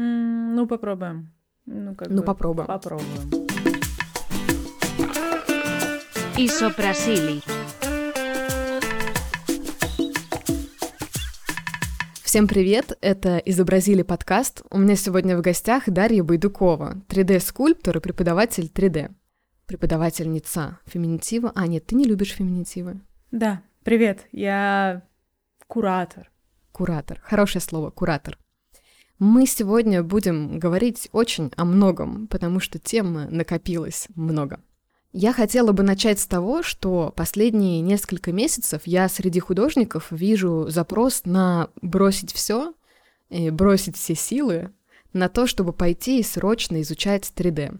М ну, попробуем. Ну, как ну бы, попробуем. Попробуем. Исопрасили. Всем привет, это «Изобразили подкаст». У меня сегодня в гостях Дарья Байдукова, 3D-скульптор и преподаватель 3D. Преподавательница феминитива. А, нет, ты не любишь феминитивы. Да, привет, я куратор. Куратор, хорошее слово, куратор. Мы сегодня будем говорить очень о многом, потому что тем накопилось много. Я хотела бы начать с того, что последние несколько месяцев я среди художников вижу запрос на бросить все, бросить все силы на то, чтобы пойти и срочно изучать 3D.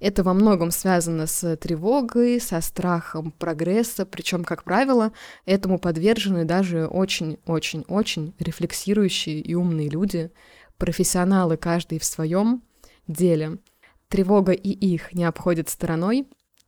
Это во многом связано с тревогой, со страхом прогресса, причем, как правило, этому подвержены даже очень-очень-очень рефлексирующие и умные люди, профессионалы каждый в своем деле. Тревога и их не обходят стороной.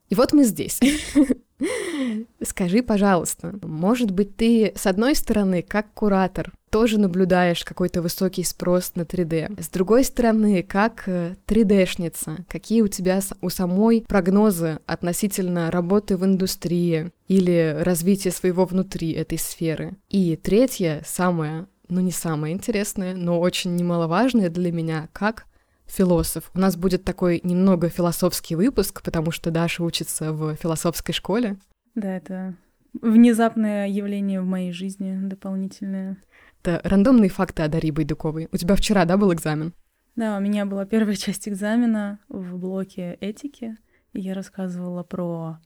И вот мы здесь. Скажи, пожалуйста, может быть, ты, с одной стороны, как куратор, тоже наблюдаешь какой-то высокий спрос на 3D. С другой стороны, как 3D-шница, какие у тебя у самой прогнозы относительно работы в индустрии или развития своего внутри этой сферы. И третье, самое, ну не самое интересное, но очень немаловажное для меня, как философ. У нас будет такой немного философский выпуск, потому что Даша учится в философской школе. Да, это внезапное явление в моей жизни дополнительное. Это рандомные факты о Дарье Байдуковой. У тебя вчера, да, был экзамен? Да, у меня была первая часть экзамена в блоке этики, и я рассказывала про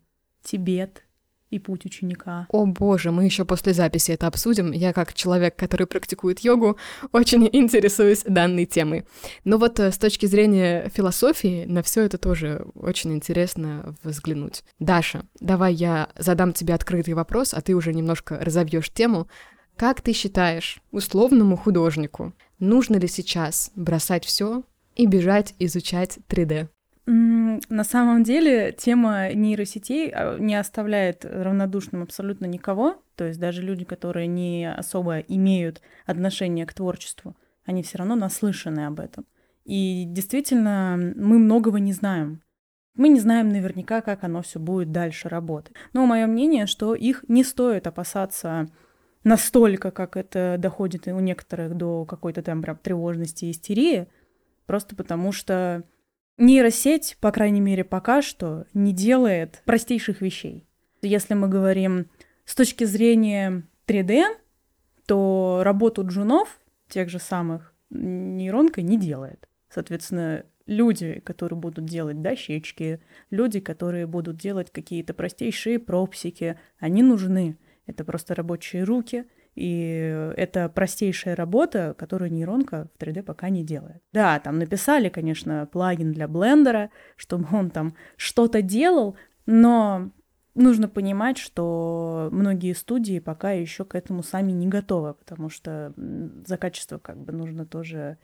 Тибет, и путь ученика. О боже, мы еще после записи это обсудим. Я как человек, который практикует йогу, очень интересуюсь данной темой. Но вот э, с точки зрения философии на все это тоже очень интересно взглянуть. Даша, давай я задам тебе открытый вопрос, а ты уже немножко разобьешь тему. Как ты считаешь, условному художнику нужно ли сейчас бросать все и бежать изучать 3D? На самом деле тема нейросетей а, не оставляет равнодушным абсолютно никого. То есть даже люди, которые не особо имеют отношение к творчеству, они все равно наслышаны об этом. И действительно, мы многого не знаем. Мы не знаем наверняка, как оно все будет дальше работать. Но мое мнение, что их не стоит опасаться настолько, как это доходит у некоторых до какой-то там прям тревожности и истерии, просто потому что Нейросеть, по крайней мере, пока что не делает простейших вещей. Если мы говорим с точки зрения 3D, то работу джунов, тех же самых, нейронка не делает. Соответственно, люди, которые будут делать дощечки, люди, которые будут делать какие-то простейшие пропсики, они нужны. Это просто рабочие руки, и это простейшая работа, которую нейронка в 3D пока не делает. Да, там написали, конечно, плагин для блендера, чтобы он там что-то делал, но нужно понимать, что многие студии пока еще к этому сами не готовы, потому что за качество как бы нужно тоже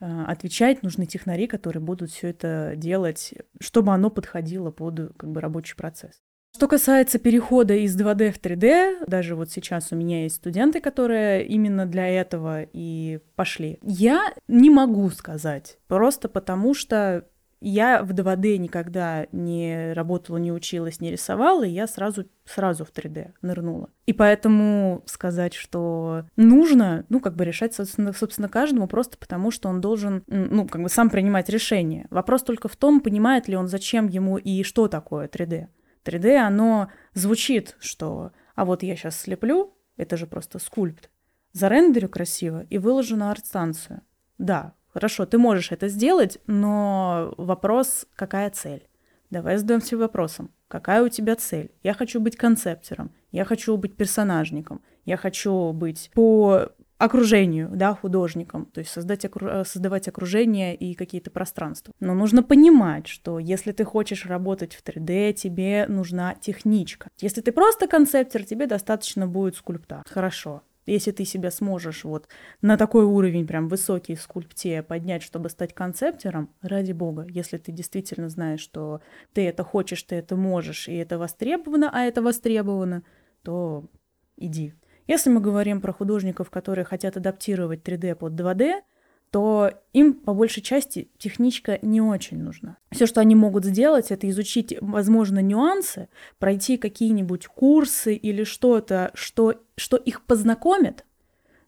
а, отвечать, нужны технари, которые будут все это делать, чтобы оно подходило под как бы рабочий процесс. Что касается перехода из 2D в 3D, даже вот сейчас у меня есть студенты, которые именно для этого и пошли. Я не могу сказать, просто потому что я в 2D никогда не работала, не училась, не рисовала, и я сразу, сразу в 3D нырнула. И поэтому сказать, что нужно, ну, как бы решать, собственно, собственно, каждому, просто потому что он должен, ну, как бы сам принимать решение. Вопрос только в том, понимает ли он, зачем ему и что такое 3D. 3D, оно звучит, что «а вот я сейчас слеплю, это же просто скульпт, зарендерю красиво и выложу на арт-станцию». Да, хорошо, ты можешь это сделать, но вопрос, какая цель? Давай задаемся вопросом, какая у тебя цель? Я хочу быть концептером, я хочу быть персонажником, я хочу быть по окружению, да, художником, то есть создать, окру... Э, создавать окружение и какие-то пространства. Но нужно понимать, что если ты хочешь работать в 3D, тебе нужна техничка. Если ты просто концептер, тебе достаточно будет скульпта. Хорошо. Если ты себя сможешь вот на такой уровень прям высокий в скульпте поднять, чтобы стать концептером, ради бога, если ты действительно знаешь, что ты это хочешь, ты это можешь, и это востребовано, а это востребовано, то иди. Если мы говорим про художников, которые хотят адаптировать 3D под 2D, то им по большей части техничка не очень нужна. Все, что они могут сделать, это изучить, возможно, нюансы, пройти какие-нибудь курсы или что-то, что, что их познакомит,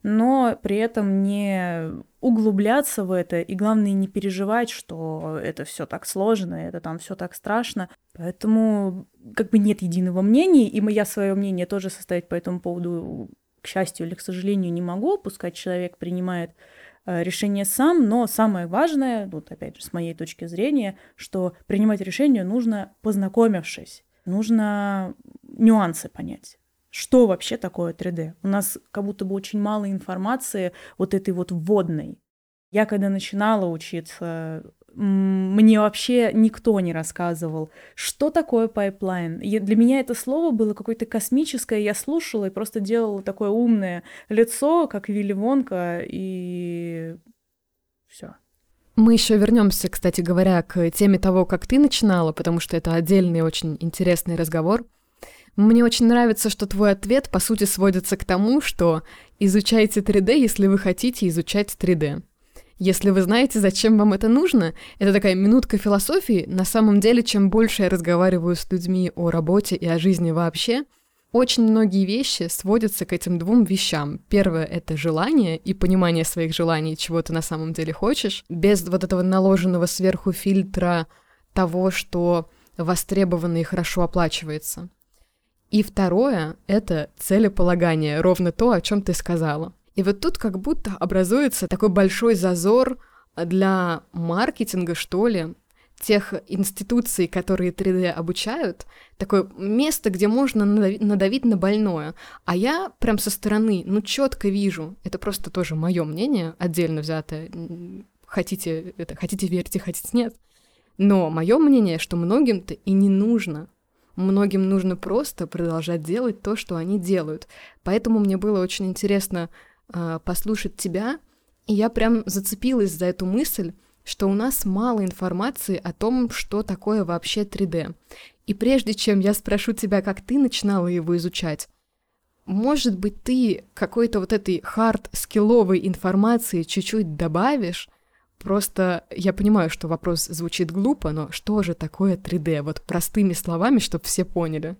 но при этом не углубляться в это и главное не переживать, что это все так сложно, это там все так страшно. Поэтому как бы нет единого мнения, и я свое мнение тоже составить по этому поводу, к счастью или к сожалению, не могу. Пускай человек принимает Э, решение сам, но самое важное, вот опять же с моей точки зрения, что принимать решение нужно познакомившись, нужно нюансы понять. Что вообще такое 3D? У нас как будто бы очень мало информации вот этой вот вводной. Я когда начинала учиться мне вообще никто не рассказывал, что такое pipeline. Для меня это слово было какое-то космическое, я слушала и просто делала такое умное лицо, как Вилли Вонка, и все. Мы еще вернемся, кстати говоря, к теме того, как ты начинала, потому что это отдельный очень интересный разговор. Мне очень нравится, что твой ответ, по сути, сводится к тому, что изучайте 3D, если вы хотите изучать 3D. Если вы знаете, зачем вам это нужно, это такая минутка философии. На самом деле, чем больше я разговариваю с людьми о работе и о жизни вообще, очень многие вещи сводятся к этим двум вещам. Первое — это желание и понимание своих желаний, чего ты на самом деле хочешь, без вот этого наложенного сверху фильтра того, что востребовано и хорошо оплачивается. И второе — это целеполагание, ровно то, о чем ты сказала. И вот тут как будто образуется такой большой зазор для маркетинга, что ли, тех институций, которые 3D обучают, такое место, где можно надавить, на больное. А я прям со стороны, ну, четко вижу, это просто тоже мое мнение, отдельно взятое, хотите это, хотите верьте, хотите нет. Но мое мнение, что многим-то и не нужно. Многим нужно просто продолжать делать то, что они делают. Поэтому мне было очень интересно э, послушать тебя, и я прям зацепилась за эту мысль, что у нас мало информации о том, что такое вообще 3D. И прежде чем я спрошу тебя, как ты начинала его изучать, может быть, ты какой-то вот этой хард-скилловой информации чуть-чуть добавишь? Просто я понимаю, что вопрос звучит глупо, но что же такое 3D? Вот простыми словами, чтобы все поняли.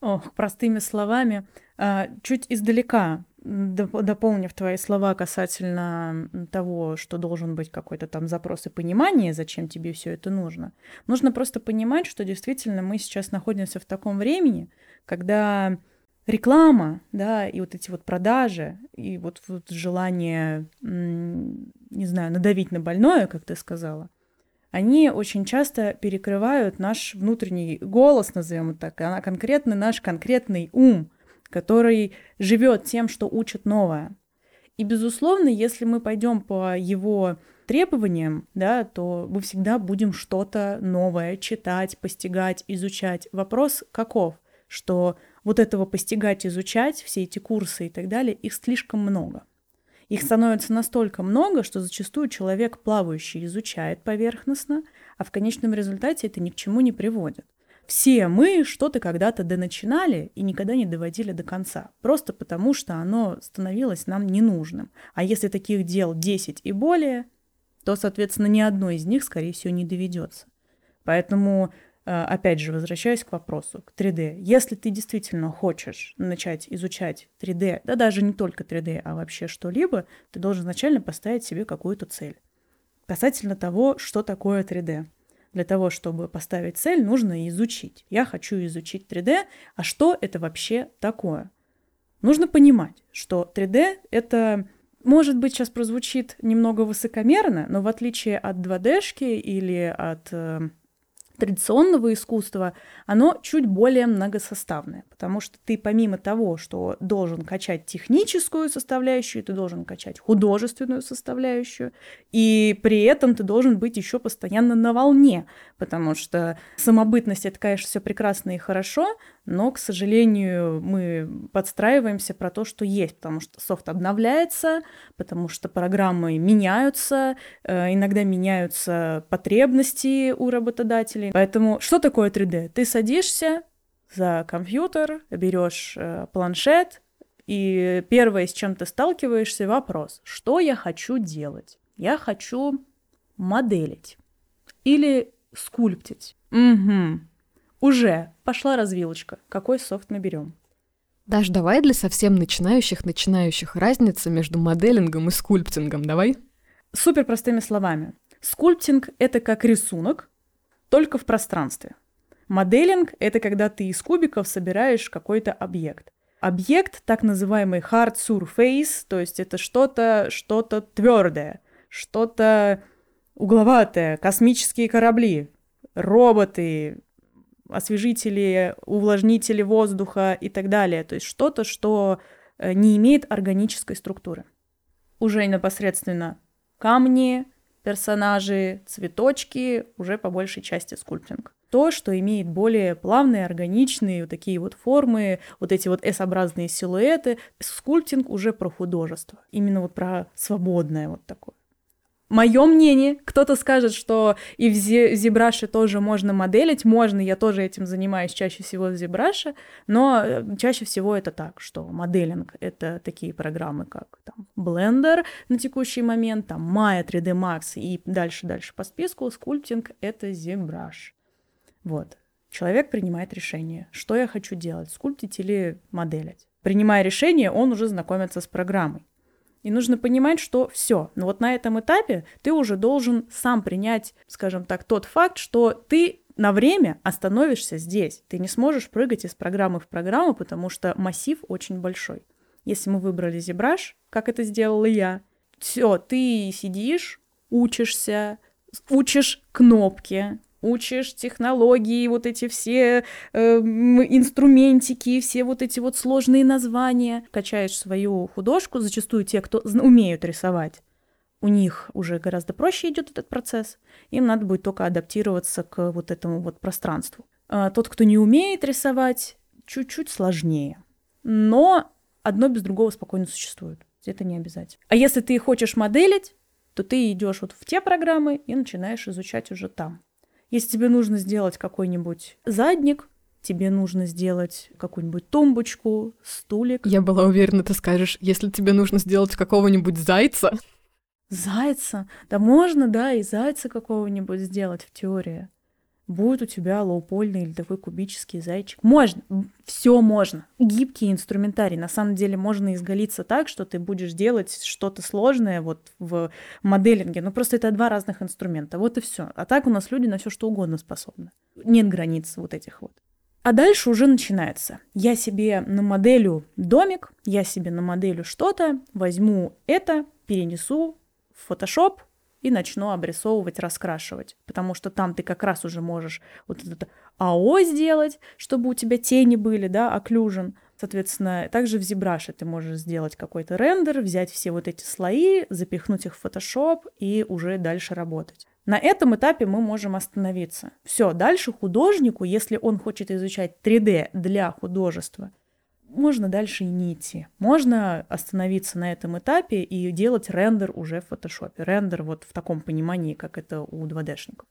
Ох, простыми словами. А, чуть издалека дополнив твои слова касательно того, что должен быть какой-то там запрос и понимание, зачем тебе все это нужно, нужно просто понимать, что действительно мы сейчас находимся в таком времени, когда реклама, да, и вот эти вот продажи, и вот, вот желание, не знаю, надавить на больное, как ты сказала, они очень часто перекрывают наш внутренний голос, назовем это так, а конкретно наш конкретный ум – который живет тем, что учит новое. И, безусловно, если мы пойдем по его требованиям, да, то мы всегда будем что-то новое читать, постигать, изучать. Вопрос каков? Что вот этого постигать, изучать, все эти курсы и так далее, их слишком много. Их становится настолько много, что зачастую человек, плавающий, изучает поверхностно, а в конечном результате это ни к чему не приводит. Все мы что-то когда-то доначинали и никогда не доводили до конца, просто потому что оно становилось нам ненужным. А если таких дел 10 и более, то, соответственно, ни одно из них, скорее всего, не доведется. Поэтому, опять же, возвращаясь к вопросу, к 3D. Если ты действительно хочешь начать изучать 3D, да даже не только 3D, а вообще что-либо, ты должен изначально поставить себе какую-то цель касательно того, что такое 3D. Для того, чтобы поставить цель, нужно изучить. Я хочу изучить 3D, а что это вообще такое? Нужно понимать, что 3D — это может быть, сейчас прозвучит немного высокомерно, но в отличие от 2D-шки или от э, традиционного искусства, оно чуть более многосоставное, потому что ты помимо того, что должен качать техническую составляющую, ты должен качать художественную составляющую, и при этом ты должен быть еще постоянно на волне, потому что самобытность это, конечно, все прекрасно и хорошо, но, к сожалению, мы подстраиваемся про то, что есть, потому что софт обновляется, потому что программы меняются, э, иногда меняются потребности у работодателей. Поэтому что такое 3D? Ты садишься за компьютер, берешь э, планшет, и первое, с чем ты сталкиваешься, вопрос, что я хочу делать? Я хочу моделить или скульптить. Угу. Уже пошла развилочка. Какой софт мы берем? Даш, давай для совсем начинающих начинающих разница между моделингом и скульптингом, давай? Супер простыми словами. Скульптинг — это как рисунок, только в пространстве. Моделинг — это когда ты из кубиков собираешь какой-то объект. Объект, так называемый hard surface, то есть это что-то, что-то твердое, что-то угловатое, космические корабли, роботы, освежители, увлажнители воздуха и так далее. То есть что-то, что э, не имеет органической структуры. Уже непосредственно камни, персонажи, цветочки, уже по большей части скульптинг. То, что имеет более плавные, органичные вот такие вот формы, вот эти вот S-образные силуэты, скульптинг уже про художество, именно вот про свободное вот такое. Мое мнение, кто-то скажет, что и в ZBrush е тоже можно моделить, можно, я тоже этим занимаюсь чаще всего в ZBrush е, но э, чаще всего это так, что моделинг — это такие программы, как там Blender на текущий момент, там Maya 3D Max и дальше-дальше по списку, скульптинг — это ZBrush. Вот. Человек принимает решение, что я хочу делать, скульптить или моделить. Принимая решение, он уже знакомится с программой. И нужно понимать, что все. Но вот на этом этапе ты уже должен сам принять, скажем так, тот факт, что ты на время остановишься здесь. Ты не сможешь прыгать из программы в программу, потому что массив очень большой. Если мы выбрали ZBrush, как это сделала я, все, ты сидишь, учишься, учишь кнопки, учишь технологии, вот эти все э, инструментики, все вот эти вот сложные названия, качаешь свою художку, зачастую те, кто умеют рисовать, у них уже гораздо проще идет этот процесс, им надо будет только адаптироваться к вот этому вот пространству. А тот, кто не умеет рисовать, чуть-чуть сложнее. Но одно без другого спокойно существует. Это не обязательно. А если ты хочешь моделить, то ты идешь вот в те программы и начинаешь изучать уже там. Если тебе нужно сделать какой-нибудь задник, тебе нужно сделать какую-нибудь тумбочку, стулик. Я была уверена, ты скажешь, если тебе нужно сделать какого-нибудь зайца. Зайца? Да можно, да, и зайца какого-нибудь сделать в теории будет у тебя лоупольный или такой кубический зайчик. Можно, все можно. Гибкий инструментарий. На самом деле можно изголиться так, что ты будешь делать что-то сложное вот в моделинге. Ну просто это два разных инструмента. Вот и все. А так у нас люди на все что угодно способны. Нет границ вот этих вот. А дальше уже начинается. Я себе на моделю домик, я себе на моделю что-то, возьму это, перенесу в Photoshop, и начну обрисовывать, раскрашивать, потому что там ты как раз уже можешь вот это АО сделать, чтобы у тебя тени были, да, окклюжен. Соответственно, также в ZBrush ты можешь сделать какой-то рендер, взять все вот эти слои, запихнуть их в Photoshop и уже дальше работать. На этом этапе мы можем остановиться. Все, дальше художнику, если он хочет изучать 3D для художества, можно дальше и не идти. Можно остановиться на этом этапе и делать рендер уже в фотошопе. Рендер вот в таком понимании, как это у 2D-шников.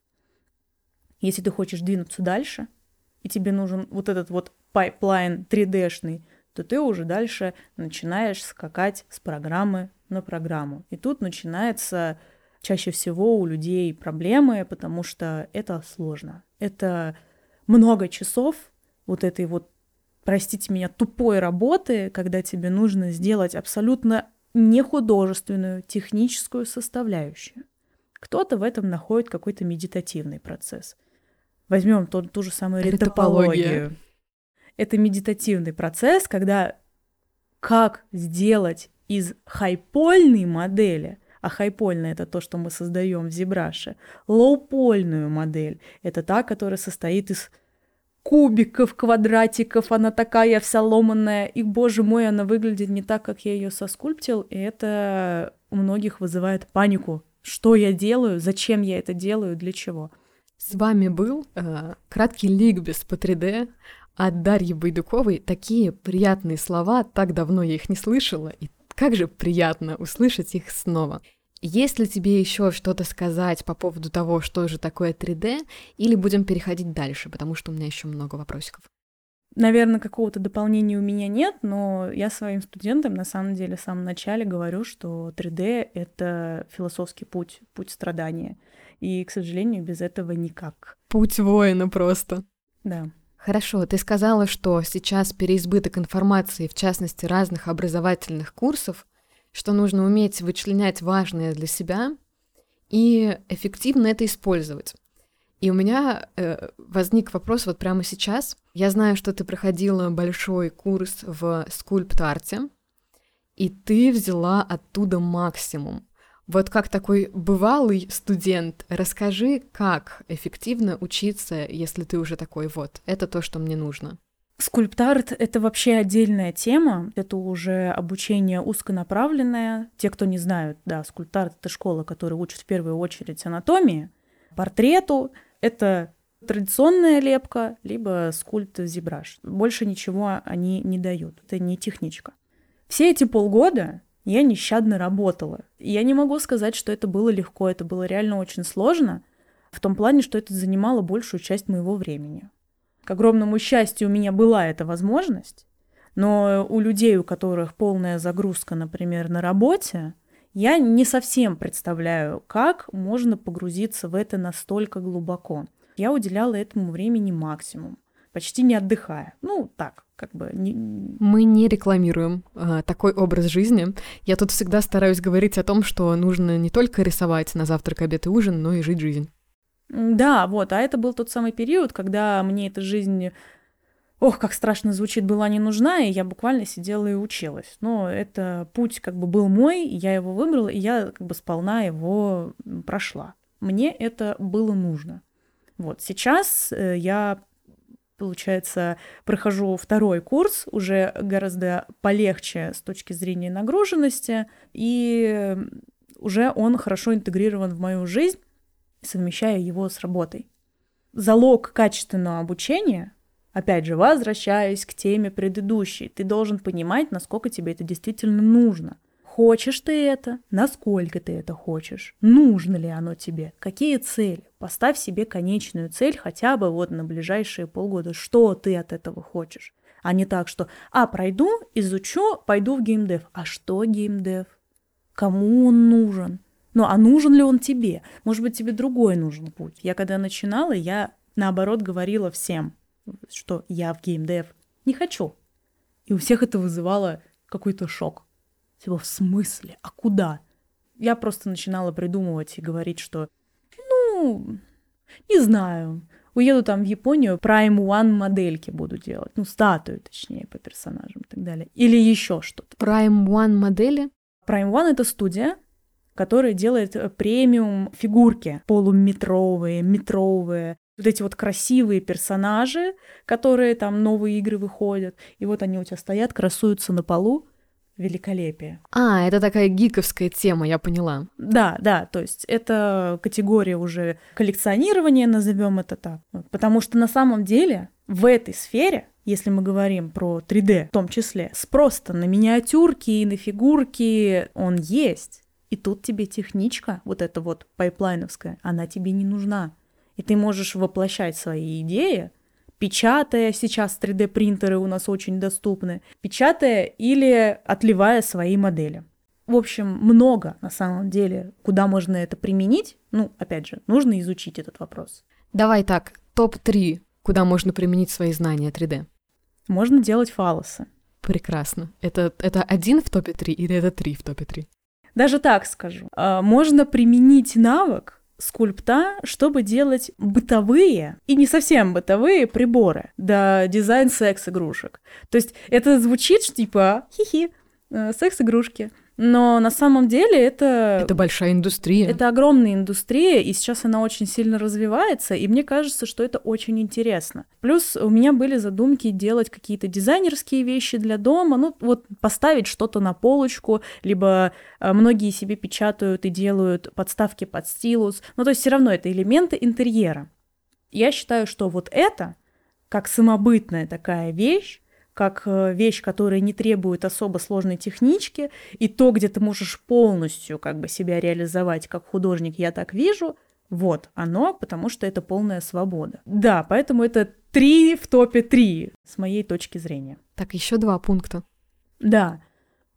Если ты хочешь двинуться дальше, и тебе нужен вот этот вот pipeline 3D-шный, то ты уже дальше начинаешь скакать с программы на программу. И тут начинается чаще всего у людей проблемы, потому что это сложно. Это много часов вот этой вот простите меня, тупой работы, когда тебе нужно сделать абсолютно не художественную, техническую составляющую. Кто-то в этом находит какой-то медитативный процесс. Возьмем ту, ту же самую ретопологию. Это медитативный процесс, когда как сделать из хайпольной модели, а хайпольная это то, что мы создаем в Зебраше, лоупольную модель. Это та, которая состоит из кубиков, квадратиков, она такая вся ломанная, и, боже мой, она выглядит не так, как я ее соскульптил, и это у многих вызывает панику. Что я делаю, зачем я это делаю, для чего? С вами был э, краткий ликбез по 3D от Дарьи Байдуковой. Такие приятные слова, так давно я их не слышала, и как же приятно услышать их снова. Есть ли тебе еще что-то сказать по поводу того, что же такое 3D, или будем переходить дальше, потому что у меня еще много вопросиков? Наверное, какого-то дополнения у меня нет, но я своим студентам на самом деле в самом начале говорю, что 3D — это философский путь, путь страдания. И, к сожалению, без этого никак. Путь воина просто. Да. Хорошо, ты сказала, что сейчас переизбыток информации, в частности разных образовательных курсов, что нужно уметь вычленять важное для себя и эффективно это использовать. И у меня э, возник вопрос вот прямо сейчас. Я знаю, что ты проходила большой курс в скульпт-арте, и ты взяла оттуда максимум. Вот как такой бывалый студент, расскажи, как эффективно учиться, если ты уже такой вот. Это то, что мне нужно. Скульптарт — это вообще отдельная тема, это уже обучение узконаправленное. Те, кто не знают, да, скульптарт — это школа, которая учит в первую очередь анатомии, портрету, это традиционная лепка, либо скульпт-зебраж. Больше ничего они не дают. Это не техничка. Все эти полгода я нещадно работала. Я не могу сказать, что это было легко, это было реально очень сложно, в том плане, что это занимало большую часть моего времени. К огромному счастью, у меня была эта возможность, но у людей, у которых полная загрузка, например, на работе, я не совсем представляю, как можно погрузиться в это настолько глубоко. Я уделяла этому времени максимум, почти не отдыхая. Ну, так, как бы... Не... Мы не рекламируем э, такой образ жизни. Я тут всегда стараюсь говорить о том, что нужно не только рисовать на завтрак, обед и ужин, но и жить жизнь. Да, вот, а это был тот самый период, когда мне эта жизнь ох, как страшно звучит, была не нужна, и я буквально сидела и училась. Но это путь как бы был мой, я его выбрала, и я как бы сполна его прошла. Мне это было нужно. Вот сейчас э, я, получается, прохожу второй курс, уже гораздо полегче с точки зрения нагруженности, и уже он хорошо интегрирован в мою жизнь, совмещая его с работой. Залог качественного обучения Опять же, возвращаясь к теме предыдущей, ты должен понимать, насколько тебе это действительно нужно. Хочешь ты это? Насколько ты это хочешь? Нужно ли оно тебе? Какие цели? Поставь себе конечную цель хотя бы вот на ближайшие полгода. Что ты от этого хочешь? А не так, что «а, пройду, изучу, пойду в геймдев». А что геймдев? Кому он нужен? Ну, а нужен ли он тебе? Может быть, тебе другой нужен путь? Я когда начинала, я наоборот говорила всем – что я в геймдев не хочу. И у всех это вызывало какой-то шок. Типа, в смысле? А куда? Я просто начинала придумывать и говорить, что, ну, не знаю, уеду там в Японию, Prime One модельки буду делать, ну, статую, точнее, по персонажам и так далее. Или еще что-то. Prime One модели? Prime One — это студия, которая делает э, премиум фигурки полуметровые, метровые, вот эти вот красивые персонажи, которые там новые игры выходят, и вот они у тебя стоят, красуются на полу, великолепие. А, это такая гиковская тема, я поняла. Да, да, то есть это категория уже коллекционирования, назовем это так. Потому что на самом деле в этой сфере, если мы говорим про 3D в том числе, спрос на миниатюрки и на фигурки, он есть. И тут тебе техничка, вот эта вот пайплайновская, она тебе не нужна и ты можешь воплощать свои идеи, печатая, сейчас 3D-принтеры у нас очень доступны, печатая или отливая свои модели. В общем, много на самом деле, куда можно это применить. Ну, опять же, нужно изучить этот вопрос. Давай так, топ-3, куда можно применить свои знания 3D. Можно делать фалосы. Прекрасно. Это, это один в топе 3 или это три в топе 3? Даже так скажу. А, можно применить навык скульпта, чтобы делать бытовые и не совсем бытовые приборы, да дизайн секс-игрушек. То есть это звучит типа хихи, э, секс-игрушки. Но на самом деле это... Это большая индустрия. Это огромная индустрия, и сейчас она очень сильно развивается, и мне кажется, что это очень интересно. Плюс у меня были задумки делать какие-то дизайнерские вещи для дома, ну вот поставить что-то на полочку, либо э, многие себе печатают и делают подставки под стилус. Ну то есть все равно это элементы интерьера. Я считаю, что вот это, как самобытная такая вещь, как э, вещь, которая не требует особо сложной технички, и то, где ты можешь полностью как бы себя реализовать как художник, я так вижу, Вот оно, потому что это полная свобода. Да, поэтому это три в топе три, с моей точки зрения. Так, еще два пункта. Да.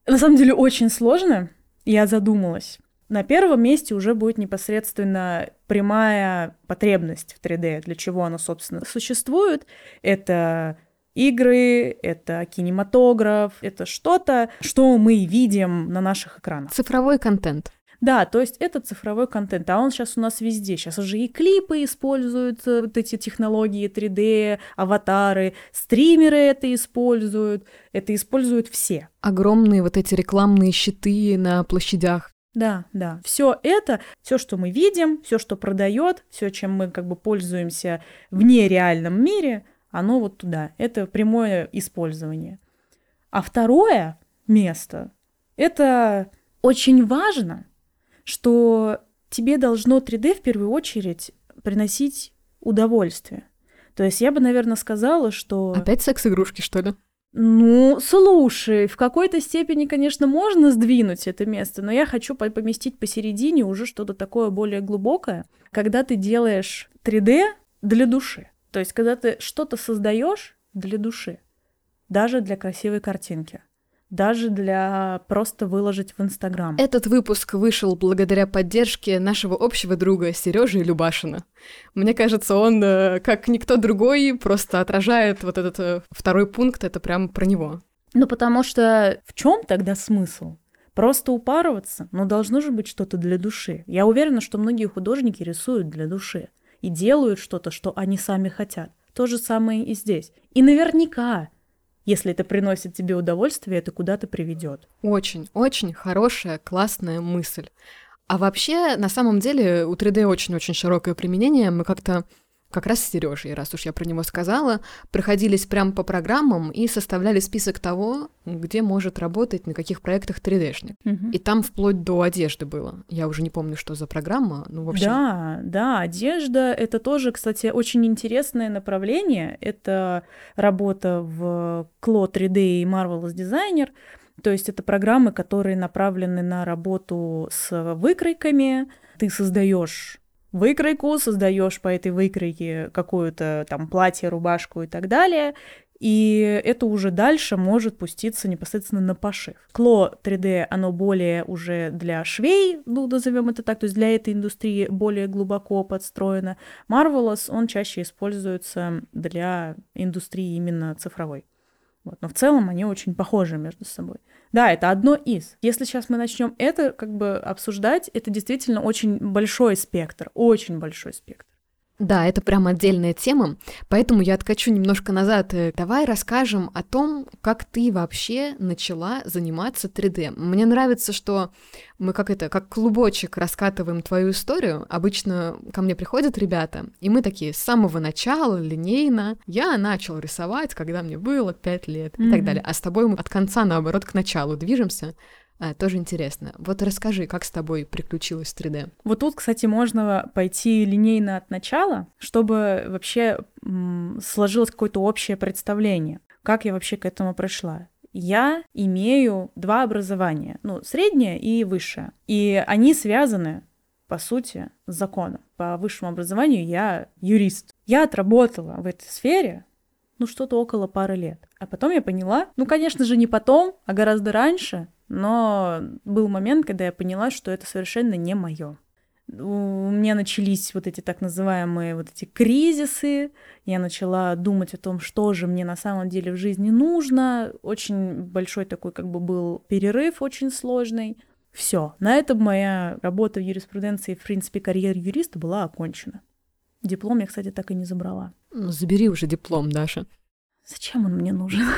На самом деле очень сложно. Я задумалась. На первом месте уже будет непосредственно прямая потребность в 3D, для чего оно, собственно, существует. Это игры, это кинематограф, это что-то, что мы видим на наших экранах. Цифровой контент. Да, то есть это цифровой контент, а он сейчас у нас везде. Сейчас уже и клипы используют э, вот эти технологии 3D, аватары, стримеры это используют, это используют все. Огромные вот эти рекламные щиты на площадях. Да, да. Все это, все, что мы видим, все, что продает, все, чем мы как бы пользуемся в нереальном мире, оно вот туда. Это прямое использование. А второе место — это очень важно, что тебе должно 3D в первую очередь приносить удовольствие. То есть я бы, наверное, сказала, что... Опять секс-игрушки, что ли? Ну, слушай, в какой-то степени, конечно, можно сдвинуть это место, но я хочу поместить посередине уже что-то такое более глубокое, когда ты делаешь 3D для души. То есть, когда ты что-то создаешь для души, даже для красивой картинки даже для просто выложить в Инстаграм. Этот выпуск вышел благодаря поддержке нашего общего друга Сережи Любашина. Мне кажется, он, э, как никто другой, просто отражает вот этот э, второй пункт, это прям про него. Ну, потому что в чем тогда смысл? Просто упарываться? Но должно же быть что-то для души. Я уверена, что многие художники рисуют для души и делают что-то, что они сами хотят. То же самое и здесь. И наверняка если это приносит тебе удовольствие, это куда-то приведет. Очень, очень хорошая, классная мысль. А вообще, на самом деле, у 3D очень-очень широкое применение. Мы как-то как раз с Сережей, раз уж я про него сказала, проходились прямо по программам и составляли список того, где может работать, на каких проектах 3D-шник. Угу. И там вплоть до одежды было. Я уже не помню, что за программа, ну, в общем... Да, да, одежда — это тоже, кстати, очень интересное направление. Это работа в Clo 3D и Marvelous Designer, то есть это программы, которые направлены на работу с выкройками. Ты создаешь выкройку, создаешь по этой выкройке какую-то там платье, рубашку и так далее, и это уже дальше может пуститься непосредственно на пошив. Кло 3D, оно более уже для швей, ну, назовем это так, то есть для этой индустрии более глубоко подстроено. Marvelous, он чаще используется для индустрии именно цифровой. Вот. Но в целом они очень похожи между собой. Да, это одно из. Если сейчас мы начнем это как бы обсуждать, это действительно очень большой спектр, очень большой спектр. Да, это прям отдельная тема, поэтому я откачу немножко назад. Э, давай расскажем о том, как ты вообще начала заниматься 3D. Мне нравится, что мы как это, как клубочек раскатываем твою историю. Обычно ко мне приходят ребята, и мы такие с самого начала, линейно. Я начал рисовать, когда мне было 5 лет mm-hmm. и так далее. А с тобой мы от конца, наоборот, к началу движемся. А, тоже интересно. Вот расскажи, как с тобой приключилось 3D? Вот тут, кстати, можно пойти линейно от начала, чтобы вообще сложилось какое-то общее представление, как я вообще к этому пришла. Я имею два образования, ну, среднее и высшее. И они связаны, по сути, с законом. По высшему образованию я юрист. Я отработала в этой сфере ну, что-то около пары лет. А потом я поняла, ну, конечно же, не потом, а гораздо раньше, но был момент, когда я поняла, что это совершенно не мое. У меня начались вот эти так называемые вот эти кризисы. Я начала думать о том, что же мне на самом деле в жизни нужно. Очень большой такой как бы был перерыв, очень сложный. Все, на этом моя работа в юриспруденции, в принципе, карьера юриста была окончена. Диплом я, кстати, так и не забрала. Ну, забери уже диплом, Даша. Зачем он мне нужен?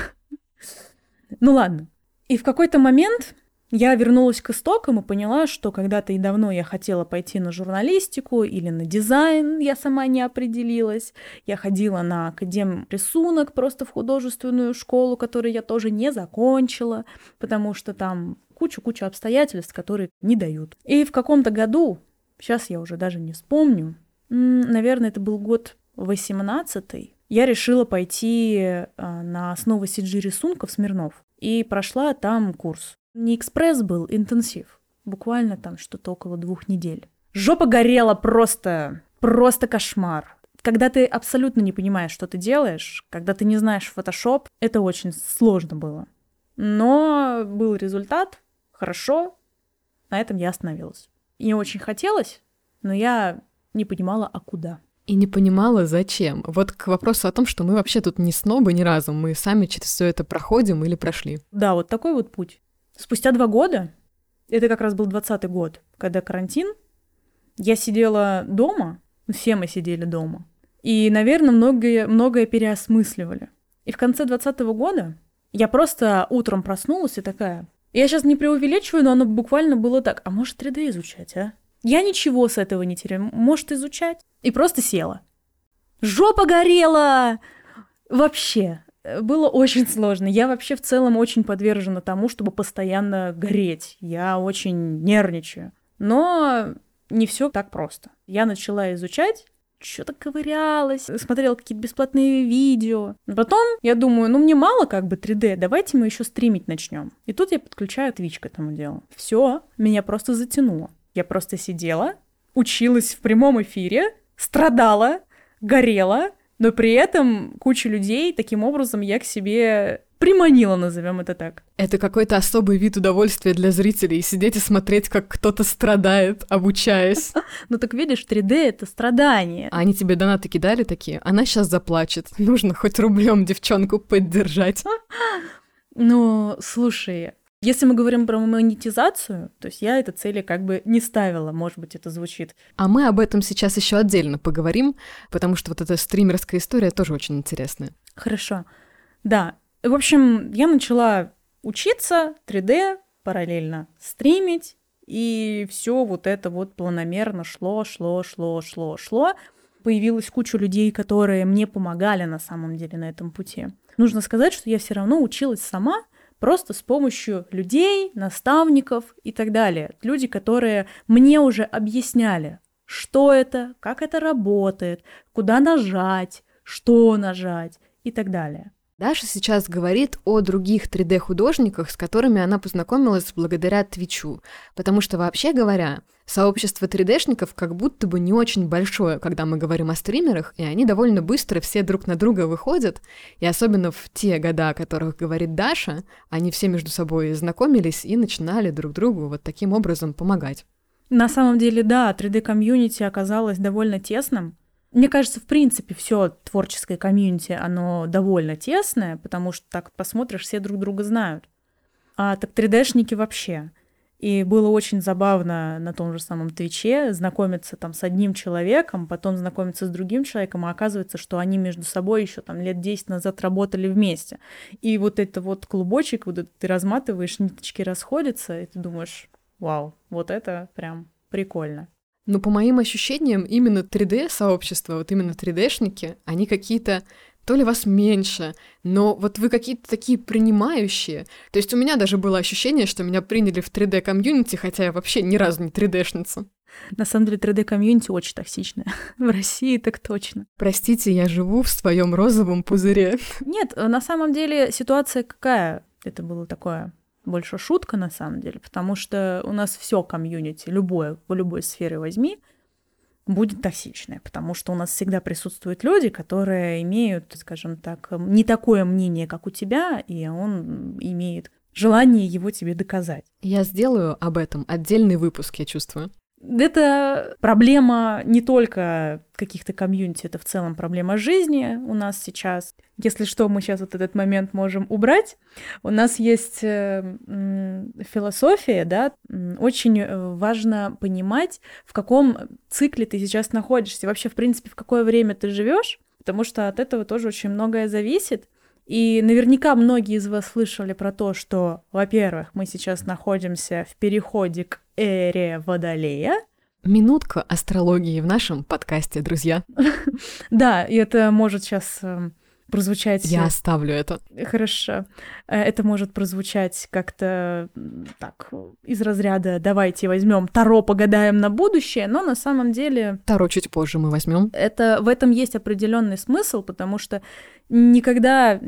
Ну ладно, и в какой-то момент я вернулась к истокам и поняла, что когда-то и давно я хотела пойти на журналистику или на дизайн, я сама не определилась. Я ходила на академ рисунок просто в художественную школу, которую я тоже не закончила, потому что там куча-куча обстоятельств, которые не дают. И в каком-то году, сейчас я уже даже не вспомню, наверное, это был год 18 я решила пойти а, на основу CG рисунков Смирнов и прошла там курс. Не экспресс был, интенсив. Буквально там что-то около двух недель. Жопа горела просто, просто кошмар. Когда ты абсолютно не понимаешь, что ты делаешь, когда ты не знаешь фотошоп, это очень сложно было. Но был результат, хорошо, на этом я остановилась. Мне очень хотелось, но я не понимала, а куда. И не понимала, зачем. Вот к вопросу о том, что мы вообще тут не снобы ни разу, мы сами через все это проходим или прошли. Да, вот такой вот путь. Спустя два года, это как раз был двадцатый год, когда карантин, я сидела дома, все мы сидели дома, и, наверное, многое, многое переосмысливали. И в конце двадцатого года я просто утром проснулась и такая, я сейчас не преувеличиваю, но оно буквально было так, а может 3D изучать, а? Я ничего с этого не теряю, может изучать? И просто села. Жопа горела! Вообще, было очень сложно. Я вообще в целом очень подвержена тому, чтобы постоянно гореть. Я очень нервничаю. Но не все так просто. Я начала изучать, что-то ковырялась, смотрела какие-то бесплатные видео. Потом я думаю, ну мне мало как бы 3D, давайте мы еще стримить начнем. И тут я подключаю Twitch к этому делу. Все, меня просто затянуло. Я просто сидела, училась в прямом эфире, страдала, горела, но при этом куча людей таким образом я к себе приманила, назовем это так. Это какой-то особый вид удовольствия для зрителей, сидеть и смотреть, как кто-то страдает, обучаясь. Ну так видишь, 3D — это страдание. А они тебе донаты кидали такие? Она сейчас заплачет. Нужно хоть рублем девчонку поддержать. Ну, слушай, если мы говорим про монетизацию, то есть я это цели как бы не ставила, может быть, это звучит. А мы об этом сейчас еще отдельно поговорим, потому что вот эта стримерская история тоже очень интересная. Хорошо. Да, в общем, я начала учиться 3D, параллельно стримить, и все вот это вот планомерно шло, шло, шло, шло, шло. Появилась куча людей, которые мне помогали на самом деле на этом пути. Нужно сказать, что я все равно училась сама, просто с помощью людей, наставников и так далее. Люди, которые мне уже объясняли, что это, как это работает, куда нажать, что нажать и так далее. Даша сейчас говорит о других 3D-художниках, с которыми она познакомилась благодаря Твичу. Потому что, вообще говоря, сообщество 3D-шников как будто бы не очень большое, когда мы говорим о стримерах, и они довольно быстро все друг на друга выходят. И особенно в те года, о которых говорит Даша, они все между собой знакомились и начинали друг другу вот таким образом помогать. На самом деле, да, 3D-комьюнити оказалось довольно тесным, мне кажется, в принципе, все творческое комьюнити, оно довольно тесное, потому что так посмотришь, все друг друга знают. А так 3D-шники вообще. И было очень забавно на том же самом Твиче знакомиться там с одним человеком, потом знакомиться с другим человеком, а оказывается, что они между собой еще там лет 10 назад работали вместе. И вот это вот клубочек, вот ты разматываешь, ниточки расходятся, и ты думаешь, вау, вот это прям прикольно. Но по моим ощущениям, именно 3D-сообщество, вот именно 3D-шники, они какие-то то ли вас меньше, но вот вы какие-то такие принимающие. То есть у меня даже было ощущение, что меня приняли в 3D-комьюнити, хотя я вообще ни разу не 3D-шница. На самом деле 3D-комьюнити очень токсичное. в России так точно. Простите, я живу в своем розовом пузыре. Нет, на самом деле ситуация какая? Это было такое больше шутка на самом деле, потому что у нас все комьюнити, любое, в любой сфере возьми, будет токсичное, потому что у нас всегда присутствуют люди, которые имеют, скажем так, не такое мнение, как у тебя, и он имеет желание его тебе доказать. Я сделаю об этом отдельный выпуск, я чувствую. Это проблема не только каких-то комьюнити, это в целом проблема жизни у нас сейчас. Если что, мы сейчас вот этот момент можем убрать. У нас есть э, философия, да, очень э, важно понимать, в каком цикле ты сейчас находишься, вообще, в принципе, в какое время ты живешь, потому что от этого тоже очень многое зависит. И наверняка многие из вас слышали про то, что, во-первых, мы сейчас находимся в переходе к эре Водолея. Минутка астрологии в нашем подкасте, друзья. Да, и это может сейчас эм, прозвучать... Я оставлю это. Хорошо. Э, это может прозвучать как-то так, из разряда «давайте возьмем Таро, погадаем на будущее», но на самом деле... Таро чуть позже мы возьмем. Это, в этом есть определенный смысл, потому что никогда, я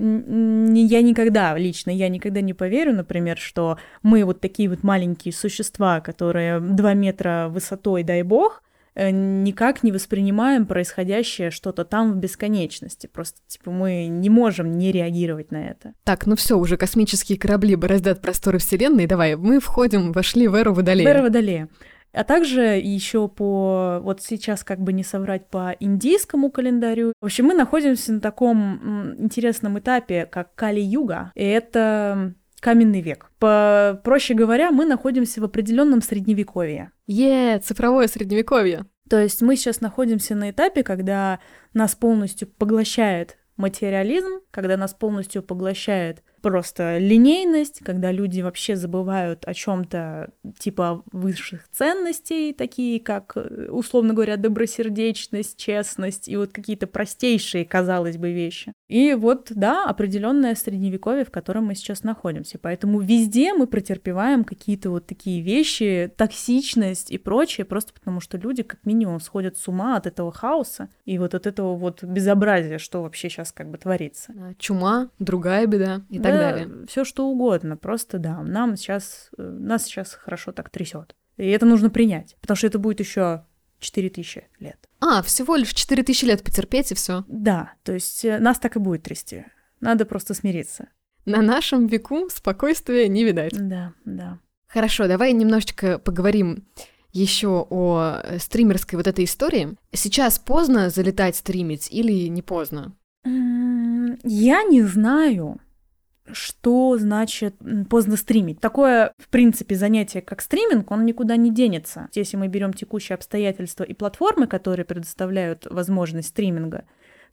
никогда, лично я никогда не поверю, например, что мы вот такие вот маленькие существа, которые 2 метра высотой, дай бог, Э, никак не воспринимаем происходящее что-то там в бесконечности. Просто, типа, мы не можем не реагировать на это. Так, ну все, уже космические корабли бороздят просторы Вселенной. Давай, мы входим, вошли в эру Водолея. В эру Водолея. А также еще по, вот сейчас как бы не соврать, по индийскому календарю. В общем, мы находимся на таком интересном этапе, как Кали-Юга. И это каменный век. По, проще говоря, мы находимся в определенном средневековье. Е, цифровое средневековье. То есть мы сейчас находимся на этапе, когда нас полностью поглощает материализм, когда нас полностью поглощает просто линейность, когда люди вообще забывают о чем-то типа высших ценностей, такие как, э, условно говоря, добросердечность, честность и вот какие-то простейшие, казалось бы, вещи. И вот, да, определенное средневековье, в котором мы сейчас находимся. Поэтому везде мы претерпеваем какие-то вот такие вещи, токсичность и прочее, просто потому что люди как минимум сходят с ума от этого хаоса и вот от этого вот безобразия, что вообще сейчас как бы творится. Чума, другая беда и так так далее. Все что угодно, просто да, нам сейчас, э, нас сейчас хорошо так трясет. И это нужно принять, потому что это будет еще 4000 лет. А, всего лишь 4000 лет потерпеть и все. Да, то есть э, нас так и будет трясти. Надо просто смириться. На нашем веку спокойствия не видать. Да, да. Хорошо, давай немножечко поговорим еще о э, стримерской вот этой истории. Сейчас поздно залетать стримить или не поздно? Я не знаю что значит поздно стримить. Такое, в принципе, занятие, как стриминг, он никуда не денется. Если мы берем текущие обстоятельства и платформы, которые предоставляют возможность стриминга,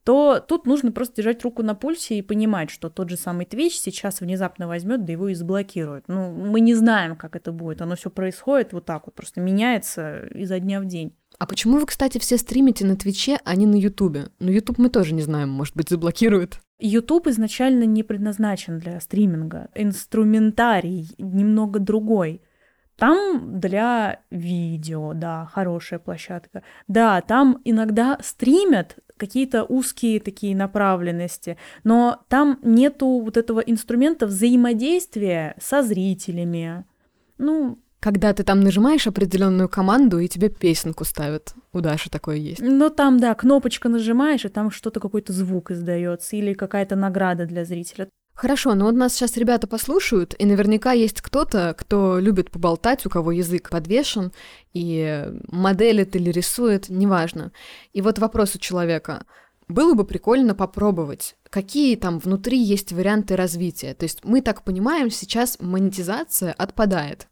то тут нужно просто держать руку на пульсе и понимать, что тот же самый Twitch сейчас внезапно возьмет, да его и заблокирует. Ну, мы не знаем, как это будет. Оно все происходит вот так вот, просто меняется изо дня в день. А почему вы, кстати, все стримите на Твиче, а не на Ютубе? На Ютуб мы тоже не знаем, может быть, заблокируют. YouTube изначально не предназначен для стриминга. Инструментарий немного другой. Там для видео, да, хорошая площадка. Да, там иногда стримят какие-то узкие такие направленности, но там нету вот этого инструмента взаимодействия со зрителями. Ну, когда ты там нажимаешь определенную команду, и тебе песенку ставят. У Даши такое есть. Ну там, да, кнопочка нажимаешь, и там что-то, какой-то звук издается, или какая-то награда для зрителя. Хорошо, но вот нас сейчас ребята послушают, и наверняка есть кто-то, кто любит поболтать, у кого язык подвешен, и моделит или рисует, неважно. И вот вопрос у человека. Было бы прикольно попробовать, какие там внутри есть варианты развития. То есть мы так понимаем, сейчас монетизация отпадает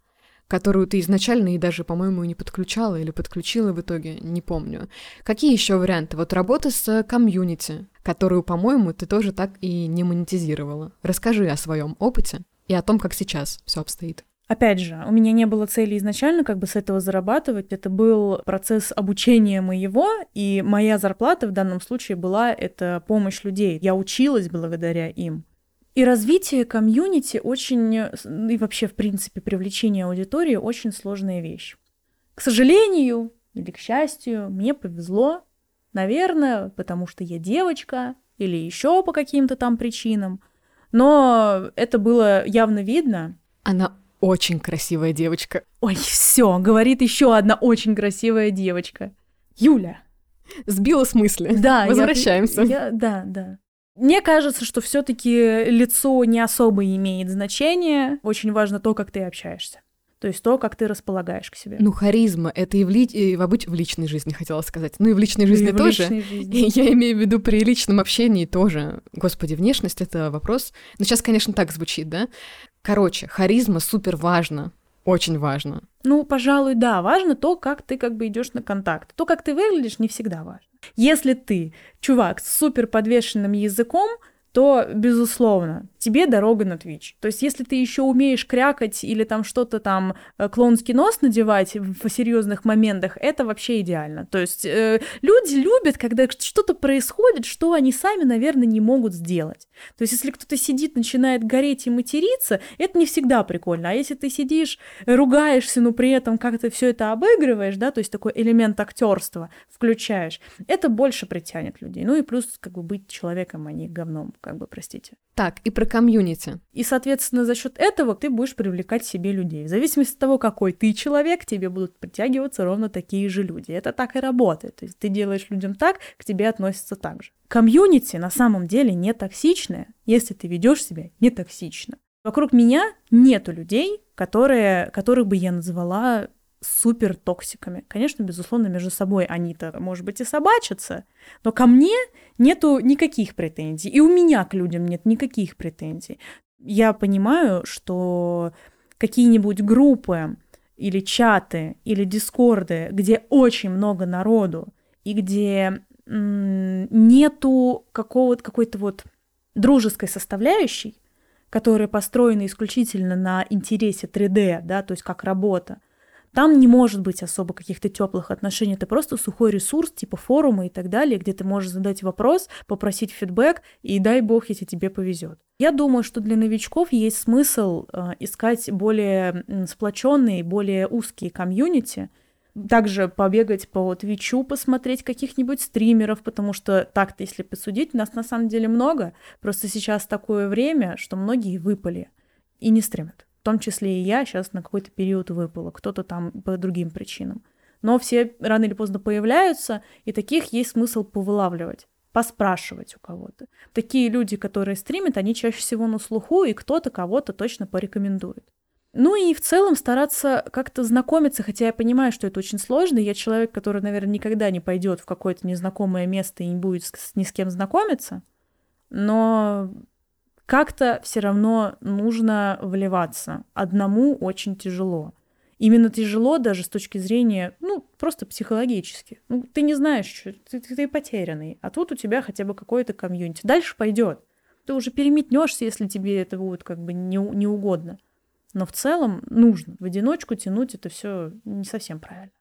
которую ты изначально и даже, по-моему, не подключала или подключила в итоге, не помню. Какие еще варианты? Вот работа с комьюнити, которую, по-моему, ты тоже так и не монетизировала. Расскажи о своем опыте и о том, как сейчас все обстоит. Опять же, у меня не было цели изначально как бы с этого зарабатывать. Это был процесс обучения моего, и моя зарплата в данном случае была это помощь людей. Я училась благодаря им. И развитие комьюнити очень, и вообще, в принципе, привлечение аудитории очень сложная вещь. К сожалению или к счастью, мне повезло, наверное, потому что я девочка или еще по каким-то там причинам. Но это было явно видно. Она очень красивая девочка. Ой, все, говорит еще одна очень красивая девочка. Юля. Сбила с мысли. Да, возвращаемся. Я, я, да, да. Мне кажется, что все-таки лицо не особо имеет значения. Очень важно то, как ты общаешься. То есть то, как ты располагаешь к себе. Ну, харизма — это и в, ли... и в, обыч... в личной жизни, хотела сказать. Ну и в личной жизни и тоже. В личной жизни. Я имею в виду при личном общении тоже. Господи, внешность — это вопрос. Ну, сейчас, конечно, так звучит, да? Короче, харизма супер важно. Очень важно. Ну, пожалуй, да. Важно то, как ты как бы идешь на контакт. То, как ты выглядишь, не всегда важно. Если ты чувак с супер подвешенным языком, то, безусловно, тебе дорога на Twitch. То есть, если ты еще умеешь крякать или там что-то там э, клоунский нос надевать в серьезных моментах, это вообще идеально. То есть, э, люди любят, когда что-то происходит, что они сами, наверное, не могут сделать. То есть, если кто-то сидит, начинает гореть и материться, это не всегда прикольно. А если ты сидишь, ругаешься, но при этом как-то все это обыгрываешь, да, то есть такой элемент актерства включаешь, это больше притянет людей. Ну и плюс, как бы, быть человеком, а не говном как бы, простите. Так, и про комьюнити. И, соответственно, за счет этого ты будешь привлекать себе людей. В зависимости от того, какой ты человек, тебе будут притягиваться ровно такие же люди. Это так и работает. То есть ты делаешь людям так, к тебе относятся так же. Комьюнити на самом деле не токсичное, если ты ведешь себя не токсично. Вокруг меня нету людей, которые, которых бы я назвала супер токсиками. Конечно, безусловно, между собой они-то, может быть, и собачатся, но ко мне нету никаких претензий, и у меня к людям нет никаких претензий. Я понимаю, что какие-нибудь группы или чаты, или дискорды, где очень много народу, и где нету какого-то какой-то вот дружеской составляющей, которая построена исключительно на интересе 3D, да, то есть как работа, там не может быть особо каких-то теплых отношений, это просто сухой ресурс, типа форумы и так далее, где ты можешь задать вопрос, попросить фидбэк, и дай бог, если тебе повезет. Я думаю, что для новичков есть смысл э, искать более сплоченные, более узкие комьюнити, также побегать по Твичу, посмотреть каких-нибудь стримеров, потому что так-то, если посудить, нас на самом деле много. Просто сейчас такое время, что многие выпали и не стримят в том числе и я сейчас на какой-то период выпала, кто-то там по другим причинам. Но все рано или поздно появляются, и таких есть смысл повылавливать поспрашивать у кого-то. Такие люди, которые стримят, они чаще всего на слуху, и кто-то кого-то точно порекомендует. Ну и в целом стараться как-то знакомиться, хотя я понимаю, что это очень сложно. Я человек, который, наверное, никогда не пойдет в какое-то незнакомое место и не будет с, ни с кем знакомиться. Но как-то все равно нужно вливаться. Одному очень тяжело. Именно тяжело даже с точки зрения, ну, просто психологически. Ну, ты не знаешь, что ты, ты, ты потерянный, а тут у тебя хотя бы какой-то комьюнити. Дальше пойдет. Ты уже переметнешься, если тебе это будет как бы не, не угодно. Но в целом нужно. В одиночку тянуть это все не совсем правильно.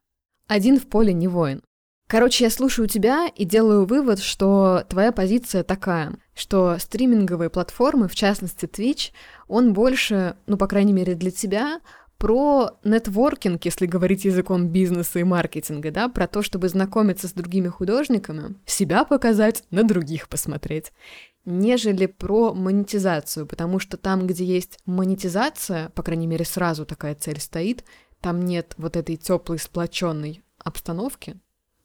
Один в поле не воин. Короче, я слушаю тебя и делаю вывод, что твоя позиция такая, что стриминговые платформы, в частности Twitch, он больше, ну, по крайней мере, для тебя, про нетворкинг, если говорить языком бизнеса и маркетинга, да, про то, чтобы знакомиться с другими художниками, себя показать, на других посмотреть, нежели про монетизацию, потому что там, где есть монетизация, по крайней мере, сразу такая цель стоит, там нет вот этой теплой сплоченной обстановки,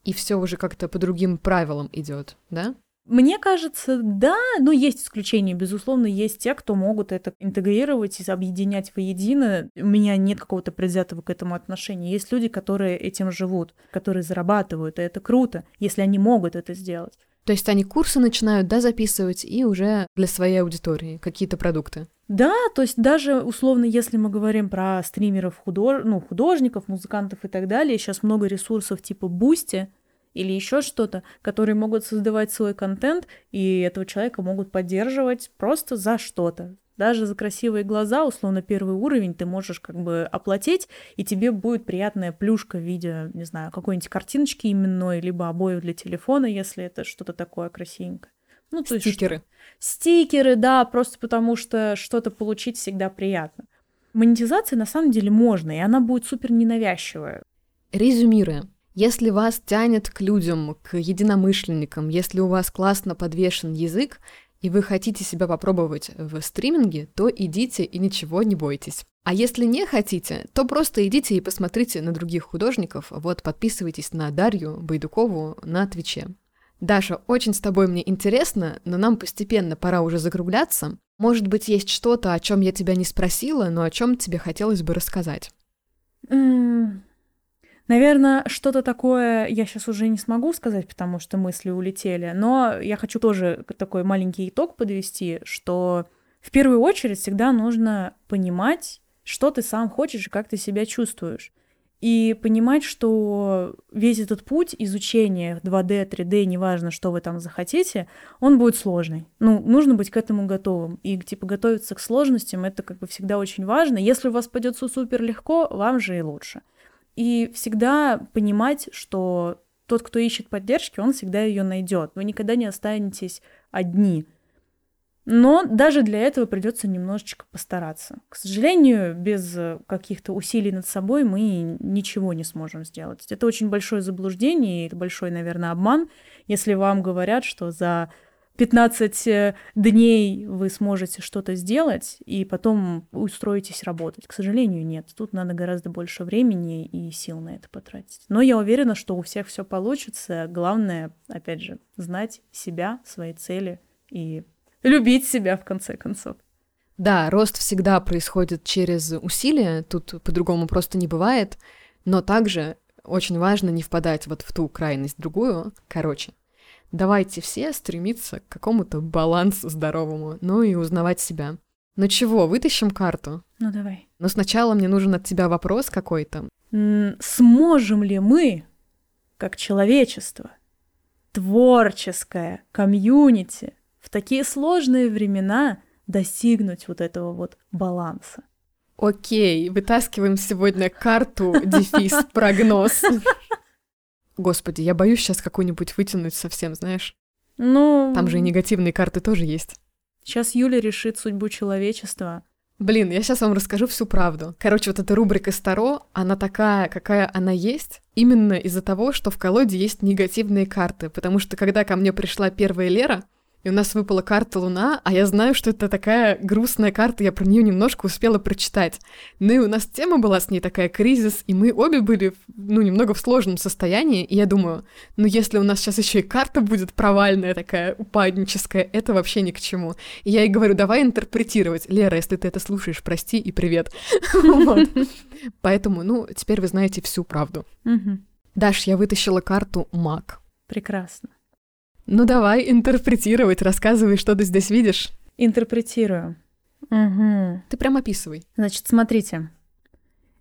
и все уже как-то по другим правилам идет, да? Мне кажется, да, но есть исключения, безусловно, есть те, кто могут это интегрировать и объединять воедино. У меня нет какого-то предвзятого к этому отношения. Есть люди, которые этим живут, которые зарабатывают, и это круто, если они могут это сделать. То есть они курсы начинают, да, записывать и уже для своей аудитории какие-то продукты. Да, то есть даже условно, если мы говорим про стримеров, худож... ну, художников, музыкантов и так далее, сейчас много ресурсов типа Boosty или еще что-то, которые могут создавать свой контент, и этого человека могут поддерживать просто за что-то, даже за красивые глаза, условно, первый уровень ты можешь как бы оплатить, и тебе будет приятная плюшка в виде, не знаю, какой-нибудь картиночки именной, либо обоев для телефона, если это что-то такое красивенькое. Ну, то Стикеры. Есть, Стикеры, да, просто потому что что-то получить всегда приятно. Монетизация на самом деле можно, и она будет супер ненавязчивая. Резюмируя, если вас тянет к людям, к единомышленникам, если у вас классно подвешен язык, и вы хотите себя попробовать в стриминге, то идите и ничего не бойтесь. А если не хотите, то просто идите и посмотрите на других художников. Вот подписывайтесь на Дарью Байдукову на Твиче. Даша, очень с тобой мне интересно, но нам постепенно пора уже закругляться. Может быть, есть что-то, о чем я тебя не спросила, но о чем тебе хотелось бы рассказать? Mm. Наверное, что-то такое я сейчас уже не смогу сказать, потому что мысли улетели, но я хочу тоже такой маленький итог подвести, что в первую очередь всегда нужно понимать, что ты сам хочешь и как ты себя чувствуешь. И понимать, что весь этот путь изучения 2D, 3D, неважно, что вы там захотите, он будет сложный. Ну, нужно быть к этому готовым. И, типа, готовиться к сложностям — это, как бы, всегда очень важно. Если у вас пойдет супер легко, вам же и лучше. И всегда понимать, что тот, кто ищет поддержки, он всегда ее найдет. Вы никогда не останетесь одни. Но даже для этого придется немножечко постараться. К сожалению, без каких-то усилий над собой мы ничего не сможем сделать. Это очень большое заблуждение, и большой, наверное, обман, если вам говорят, что за 15 э, дней вы сможете что-то сделать, и потом устроитесь работать. К сожалению, нет. Тут надо гораздо больше времени и сил на это потратить. Но я уверена, что у всех все получится. Главное, опять же, знать себя, свои цели и любить себя в конце концов. Да, рост всегда происходит через усилия, тут по-другому просто не бывает, но также очень важно не впадать вот в ту крайность другую. Короче, давайте все стремиться к какому-то балансу здоровому, ну и узнавать себя. Ну чего, вытащим карту? Ну давай. Но сначала мне нужен от тебя вопрос какой-то. Сможем ли мы, как человечество, творческое комьюнити, такие сложные времена достигнуть вот этого вот баланса? Окей, вытаскиваем сегодня карту, дефис, прогноз. Господи, я боюсь сейчас какую-нибудь вытянуть совсем, знаешь. Ну... Там же и негативные карты тоже есть. Сейчас Юля решит судьбу человечества. Блин, я сейчас вам расскажу всю правду. Короче, вот эта рубрика Старо, она такая, какая она есть, именно из-за того, что в колоде есть негативные карты. Потому что когда ко мне пришла первая Лера, и у нас выпала карта Луна, а я знаю, что это такая грустная карта, я про нее немножко успела прочитать. Ну и у нас тема была с ней такая кризис, и мы обе были, ну, немного в сложном состоянии, и я думаю, ну если у нас сейчас еще и карта будет провальная такая, упадническая, это вообще ни к чему. И я ей говорю, давай интерпретировать. Лера, если ты это слушаешь, прости и привет. Поэтому, ну, теперь вы знаете всю правду. Даш, я вытащила карту Маг. Прекрасно. Ну давай интерпретировать, рассказывай, что ты здесь видишь. Интерпретирую. Угу. Ты прям описывай. Значит, смотрите.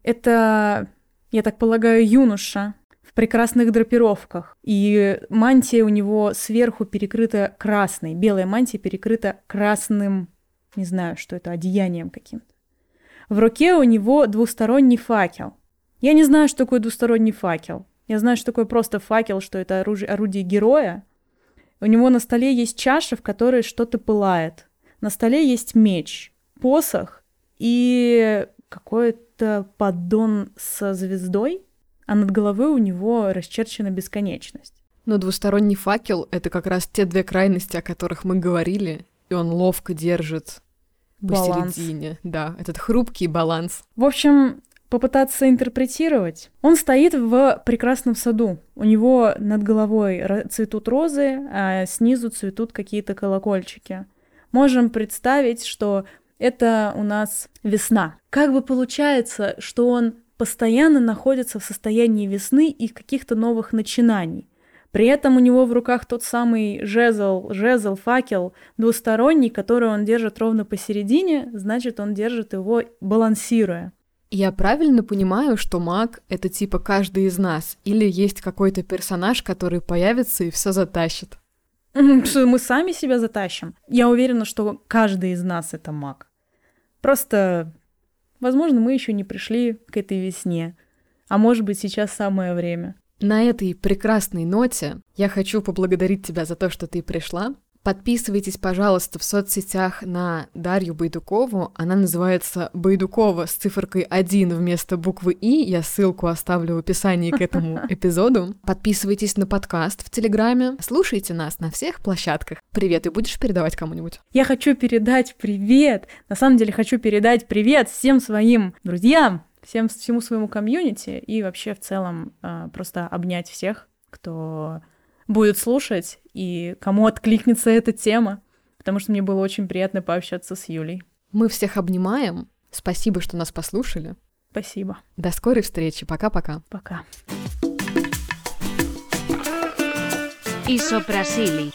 Это, я так полагаю, юноша в прекрасных драпировках. И мантия у него сверху перекрыта красной. Белая мантия перекрыта красным, не знаю, что это, одеянием каким-то. В руке у него двусторонний факел. Я не знаю, что такое двусторонний факел. Я знаю, что такое просто факел, что это оружие, орудие героя, у него на столе есть чаша, в которой что-то пылает. На столе есть меч, посох и какой-то поддон со звездой, а над головой у него расчерчена бесконечность. Но двусторонний факел — это как раз те две крайности, о которых мы говорили, и он ловко держит баланс. посередине. Да, этот хрупкий баланс. В общем, попытаться интерпретировать. Он стоит в прекрасном саду. У него над головой цветут розы, а снизу цветут какие-то колокольчики. Можем представить, что это у нас весна. Как бы получается, что он постоянно находится в состоянии весны и каких-то новых начинаний. При этом у него в руках тот самый жезл, жезл, факел двусторонний, который он держит ровно посередине, значит, он держит его балансируя. Я правильно понимаю, что маг — это типа каждый из нас? Или есть какой-то персонаж, который появится и все затащит? Мы сами себя затащим? Я уверена, что каждый из нас — это маг. Просто, возможно, мы еще не пришли к этой весне. А может быть, сейчас самое время. На этой прекрасной ноте я хочу поблагодарить тебя за то, что ты пришла. Подписывайтесь, пожалуйста, в соцсетях на Дарью Байдукову. Она называется Байдукова с циферкой 1 вместо буквы И. Я ссылку оставлю в описании к этому эпизоду. Подписывайтесь на подкаст в Телеграме. Слушайте нас на всех площадках. Привет, и будешь передавать кому-нибудь? Я хочу передать привет. На самом деле хочу передать привет всем своим друзьям, всем всему своему комьюнити и вообще в целом э, просто обнять всех, кто будет слушать и кому откликнется эта тема, потому что мне было очень приятно пообщаться с Юлей. Мы всех обнимаем. Спасибо, что нас послушали. Спасибо. До скорой встречи. Пока-пока. Пока. Isoprasili.